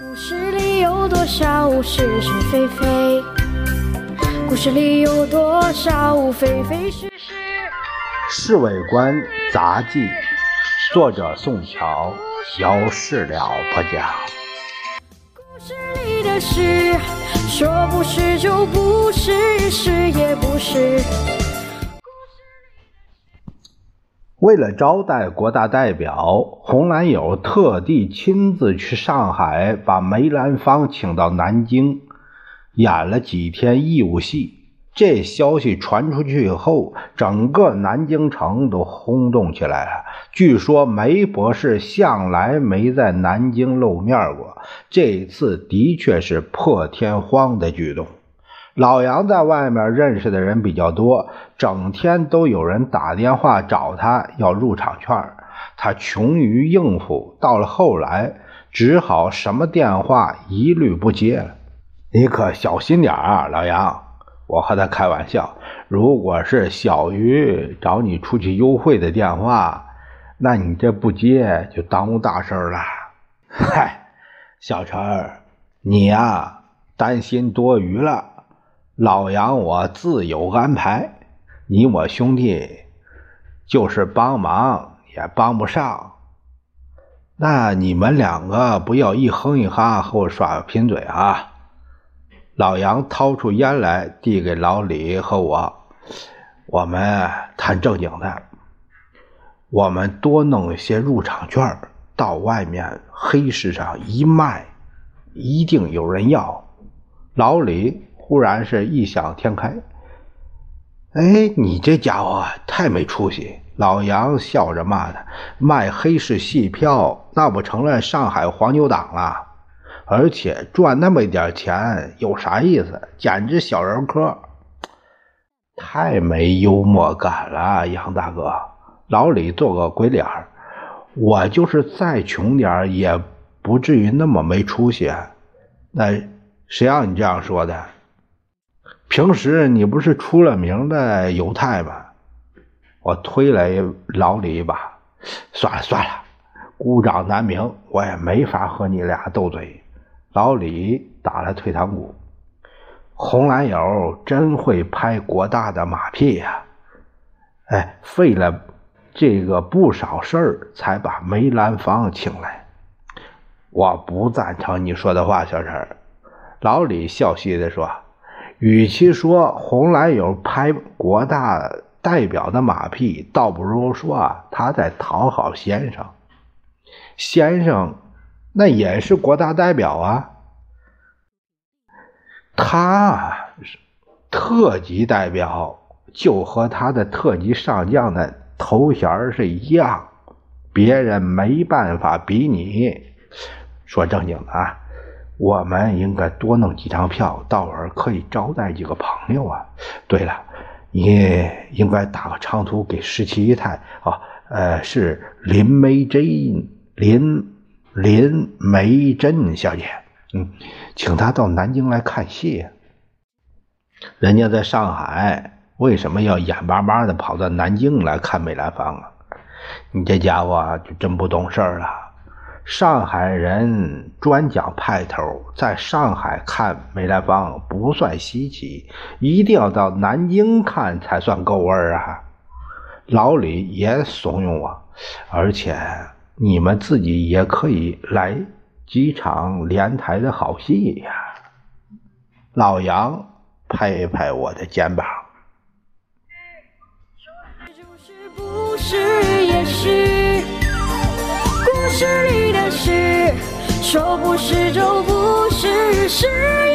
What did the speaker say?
故事里有多少是是非非？故事里有多少非非是是？《侍卫官杂记》，作者宋乔，由事了不讲。故事里的事，说不是就不是，是也不是。为了招待国大代表，洪兰友特地亲自去上海，把梅兰芳请到南京，演了几天义务戏。这消息传出去以后，整个南京城都轰动起来了。据说梅博士向来没在南京露面过，这次的确是破天荒的举动。老杨在外面认识的人比较多，整天都有人打电话找他要入场券，他穷于应付，到了后来只好什么电话一律不接了。你可小心点啊，老杨！我和他开玩笑，如果是小鱼找你出去幽会的电话，那你这不接就耽误大事了。嗨，小陈，你呀担心多余了。老杨，我自有安排。你我兄弟，就是帮忙也帮不上。那你们两个不要一哼一哈和我耍贫嘴啊！老杨掏出烟来，递给老李和我。我们谈正经的，我们多弄些入场券，到外面黑市上一卖，一定有人要。老李。忽然是异想天开，哎，你这家伙太没出息！老杨笑着骂他：“卖黑市戏票，那不成了上海黄牛党了？而且赚那么一点钱，有啥意思？简直小人科，太没幽默感了，杨大哥。”老李做个鬼脸我就是再穷点也不至于那么没出息。那谁让你这样说的？平时你不是出了名的犹太吗？我推了老李一把，算了算了，孤掌难鸣，我也没法和你俩斗嘴。老李打了退堂鼓。红蓝友真会拍国大的马屁呀！哎，费了这个不少事儿才把梅兰芳请来。我不赞成你说的话，小陈。老李笑嘻嘻地说。与其说红蓝友拍国大代表的马屁，倒不如说啊他在讨好先生。先生那也是国大代表啊，他特级代表就和他的特级上将的头衔是一样，别人没办法比拟。说正经的啊。我们应该多弄几张票，到儿可以招待几个朋友啊。对了，你应该打个长途给十七姨太啊，呃，是林梅珍，林林梅珍小姐，嗯，请她到南京来看戏。人家在上海，为什么要眼巴巴的跑到南京来看梅兰芳啊？你这家伙就真不懂事儿了。上海人专讲派头，在上海看梅兰芳不算稀奇，一定要到南京看才算够味儿啊！老李也怂恿我，而且你们自己也可以来几场连台的好戏呀！老杨拍拍我的肩膀。故事里是，说不是就不是，是。